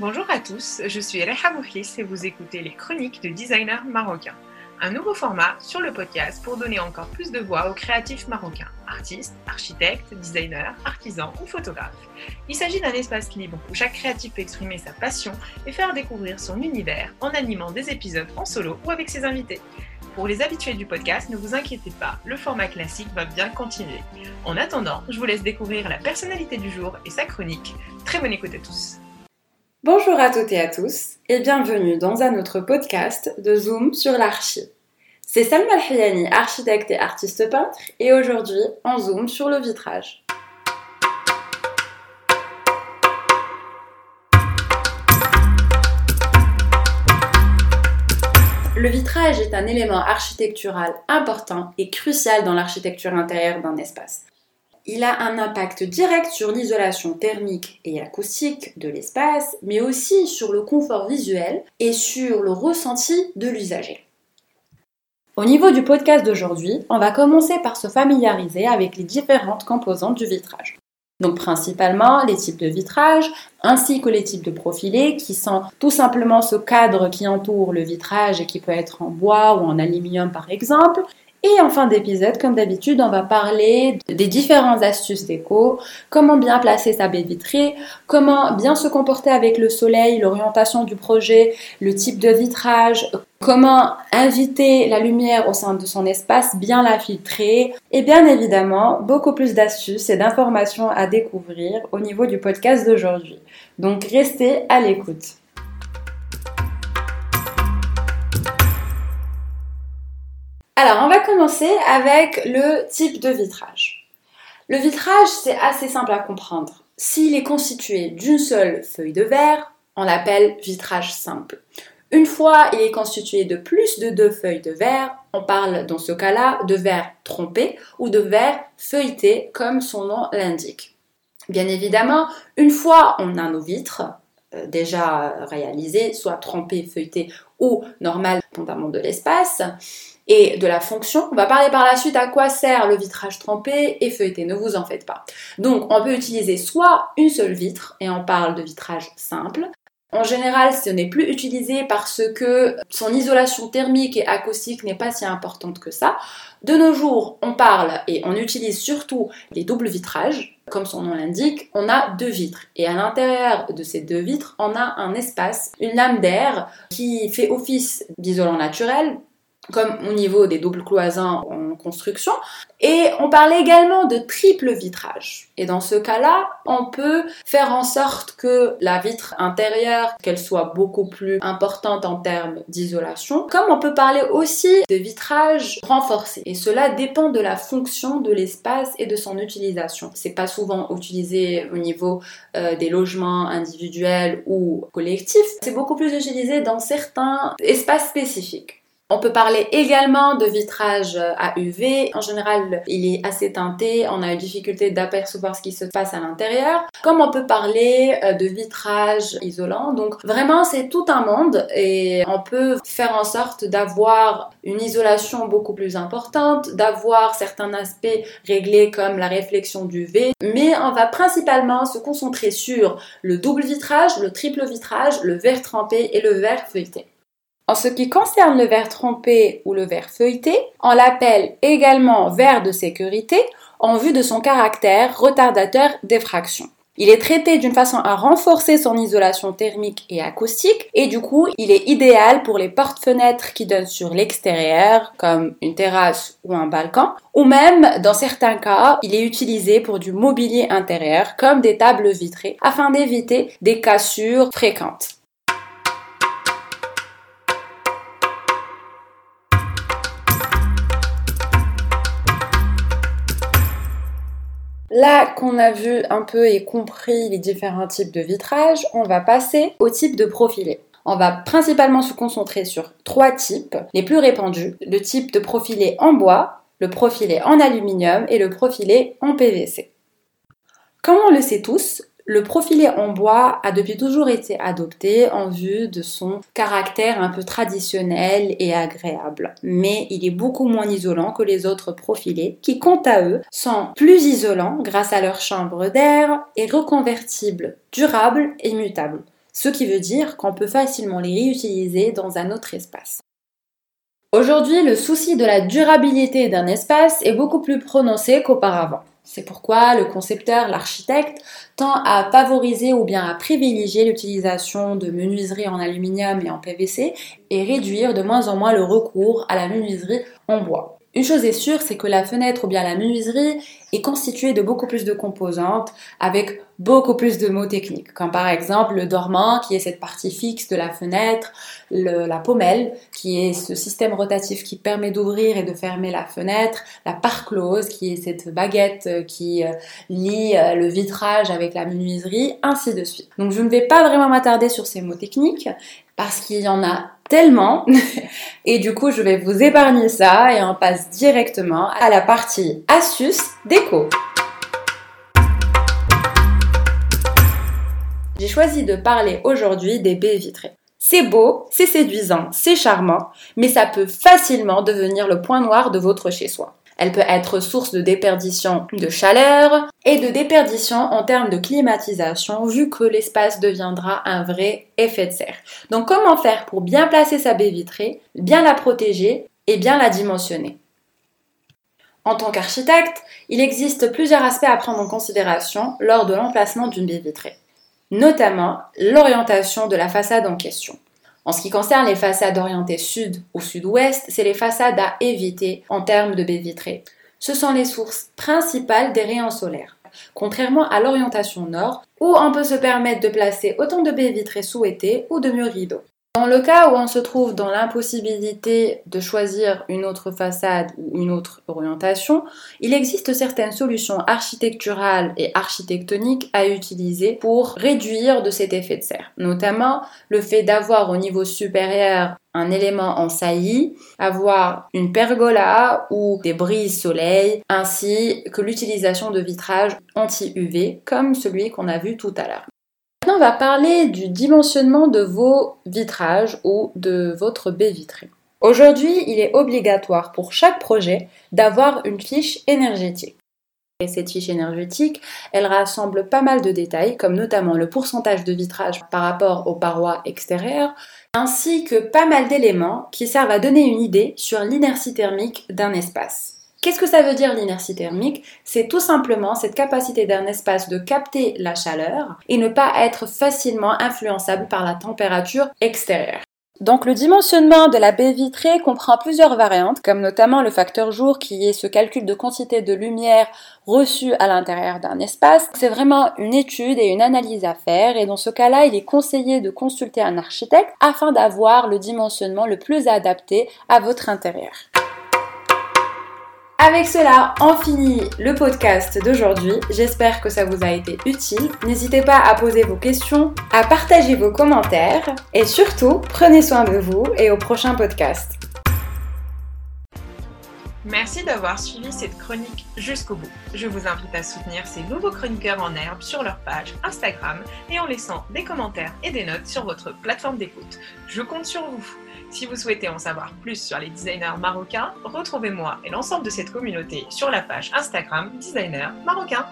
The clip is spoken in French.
Bonjour à tous, je suis Reha et vous écoutez les chroniques de designers marocains. Un nouveau format sur le podcast pour donner encore plus de voix aux créatifs marocains, artistes, architectes, designers, artisans ou photographes. Il s'agit d'un espace libre où chaque créatif peut exprimer sa passion et faire découvrir son univers en animant des épisodes en solo ou avec ses invités. Pour les habitués du podcast, ne vous inquiétez pas, le format classique va bien continuer. En attendant, je vous laisse découvrir la personnalité du jour et sa chronique. Très bonne écoute à tous. Bonjour à toutes et à tous et bienvenue dans un autre podcast de Zoom sur l'archi. C'est Salma Al-Hayani, architecte et artiste peintre et aujourd'hui en Zoom sur le vitrage. Le vitrage est un élément architectural important et crucial dans l'architecture intérieure d'un espace il a un impact direct sur l'isolation thermique et acoustique de l'espace, mais aussi sur le confort visuel et sur le ressenti de l'usager. Au niveau du podcast d'aujourd'hui, on va commencer par se familiariser avec les différentes composantes du vitrage. Donc principalement les types de vitrage ainsi que les types de profilés qui sont tout simplement ce cadre qui entoure le vitrage et qui peut être en bois ou en aluminium par exemple, et en fin d'épisode, comme d'habitude, on va parler des différentes astuces déco, comment bien placer sa baie vitrée, comment bien se comporter avec le soleil, l'orientation du projet, le type de vitrage, comment inviter la lumière au sein de son espace, bien la filtrer, et bien évidemment, beaucoup plus d'astuces et d'informations à découvrir au niveau du podcast d'aujourd'hui. Donc restez à l'écoute. Alors, on va commencer avec le type de vitrage. Le vitrage, c'est assez simple à comprendre. S'il est constitué d'une seule feuille de verre, on l'appelle vitrage simple. Une fois il est constitué de plus de deux feuilles de verre, on parle dans ce cas-là de verre trompé ou de verre feuilleté comme son nom l'indique. Bien évidemment, une fois on a nos vitres euh, déjà réalisées, soit trompées, feuilletées ou dépendamment de l'espace, et de la fonction. On va parler par la suite à quoi sert le vitrage trempé et feuilleté, ne vous en faites pas. Donc on peut utiliser soit une seule vitre, et on parle de vitrage simple, en général, ce n'est plus utilisé parce que son isolation thermique et acoustique n'est pas si importante que ça. De nos jours, on parle et on utilise surtout les doubles vitrages. Comme son nom l'indique, on a deux vitres. Et à l'intérieur de ces deux vitres, on a un espace, une lame d'air qui fait office d'isolant naturel comme au niveau des doubles cloisons en construction. Et on parlait également de triple vitrage. Et dans ce cas-là, on peut faire en sorte que la vitre intérieure, qu'elle soit beaucoup plus importante en termes d'isolation, comme on peut parler aussi de vitrage renforcé. Et cela dépend de la fonction de l'espace et de son utilisation. C'est pas souvent utilisé au niveau euh, des logements individuels ou collectifs. C'est beaucoup plus utilisé dans certains espaces spécifiques. On peut parler également de vitrage à UV. En général, il est assez teinté. On a une difficulté d'apercevoir ce qui se passe à l'intérieur. Comme on peut parler euh, de vitrage isolant. Donc vraiment, c'est tout un monde et on peut faire en sorte d'avoir une isolation beaucoup plus importante, d'avoir certains aspects réglés comme la réflexion du V. Mais on va principalement se concentrer sur le double vitrage, le triple vitrage, le verre trempé et le verre feuilleté. En ce qui concerne le verre trempé ou le verre feuilleté, on l'appelle également verre de sécurité en vue de son caractère retardateur d'effraction. Il est traité d'une façon à renforcer son isolation thermique et acoustique et du coup, il est idéal pour les portes-fenêtres qui donnent sur l'extérieur comme une terrasse ou un balcon ou même dans certains cas, il est utilisé pour du mobilier intérieur comme des tables vitrées afin d'éviter des cassures fréquentes. Là qu'on a vu un peu et compris les différents types de vitrage, on va passer au type de profilé. On va principalement se concentrer sur trois types les plus répandus. Le type de profilé en bois, le profilé en aluminium et le profilé en PVC. Comme on le sait tous, le profilé en bois a depuis toujours été adopté en vue de son caractère un peu traditionnel et agréable. Mais il est beaucoup moins isolant que les autres profilés qui, quant à eux, sont plus isolants grâce à leur chambre d'air et reconvertibles, durables et mutables. ce qui veut dire qu'on peut facilement les réutiliser dans un autre espace. Aujourd'hui, le souci de la durabilité d'un espace est beaucoup plus prononcé qu'auparavant. C'est pourquoi le concepteur, l'architecte, tend à favoriser ou bien à privilégier l'utilisation de menuiseries en aluminium et en PVC et réduire de moins en moins le recours à la menuiserie en bois. Une chose est sûre, c'est que la fenêtre ou bien la menuiserie est constituée de beaucoup plus de composantes avec beaucoup plus de mots techniques, comme par exemple le dormant qui est cette partie fixe de la fenêtre, la pommelle qui est ce système rotatif qui permet d'ouvrir et de fermer la fenêtre, la part close qui est cette baguette qui euh, lie euh, le vitrage avec la menuiserie, ainsi de suite. Donc je ne vais pas vraiment m'attarder sur ces mots techniques parce qu'il y en a tellement. Et du coup, je vais vous épargner ça et on passe directement à la partie astuces déco. J'ai choisi de parler aujourd'hui des baies vitrées. C'est beau, c'est séduisant, c'est charmant, mais ça peut facilement devenir le point noir de votre chez-soi. Elle peut être source de déperdition de chaleur et de déperdition en termes de climatisation vu que l'espace deviendra un vrai effet de serre. Donc comment faire pour bien placer sa baie vitrée, bien la protéger et bien la dimensionner? En tant qu'architecte, il existe plusieurs aspects à prendre en considération lors de l'emplacement d'une baie vitrée, notamment l'orientation de la façade en question. En ce qui concerne les façades orientées sud ou sud-ouest, c'est les façades à éviter en termes de baies vitrées. Ce sont les sources principales des rayons solaires. Contrairement à l'orientation nord, où on peut se permettre de placer autant de baies vitrées souhaitées ou de murs rideaux. Dans le cas où on se trouve dans l'impossibilité de choisir une autre façade ou une autre orientation, il existe certaines solutions architecturales et architectoniques à utiliser pour réduire de cet effet de serre. Notamment le fait d'avoir au niveau supérieur un élément en saillie, avoir une pergola ou des brises soleil, ainsi que l'utilisation de vitrages anti-UV comme celui qu'on a vu tout à l'heure. On va parler du dimensionnement de vos vitrages ou de votre baie vitrée. Aujourd'hui, il est obligatoire pour chaque projet d'avoir une fiche énergétique. Et cette fiche énergétique, elle rassemble pas mal de détails, comme notamment le pourcentage de vitrage par rapport aux parois extérieures, ainsi que pas mal d'éléments qui servent à donner une idée sur l'inertie thermique d'un espace. Qu'est-ce que ça veut dire l'inertie thermique? C'est tout simplement cette capacité d'un espace de capter la chaleur et ne pas être facilement influençable par la température extérieure. Donc le dimensionnement de la baie vitrée comprend plusieurs variantes, comme notamment le facteur jour qui est ce calcul de quantité de lumière reçue à l'intérieur d'un espace. C'est vraiment une étude et une analyse à faire et dans ce cas-là, il est conseillé de consulter un architecte afin d'avoir le dimensionnement le plus adapté à votre intérieur. Avec cela, on finit le podcast d'aujourd'hui. J'espère que ça vous a été utile. N'hésitez pas à poser vos questions, à partager vos commentaires et surtout, prenez soin de vous et au prochain podcast. Merci d'avoir suivi cette chronique jusqu'au bout. Je vous invite à soutenir ces nouveaux chroniqueurs en herbe sur leur page Instagram et en laissant des commentaires et des notes sur votre plateforme d'écoute. Je compte sur vous. Si vous souhaitez en savoir plus sur les designers marocains, retrouvez-moi et l'ensemble de cette communauté sur la page Instagram Designer Marocain.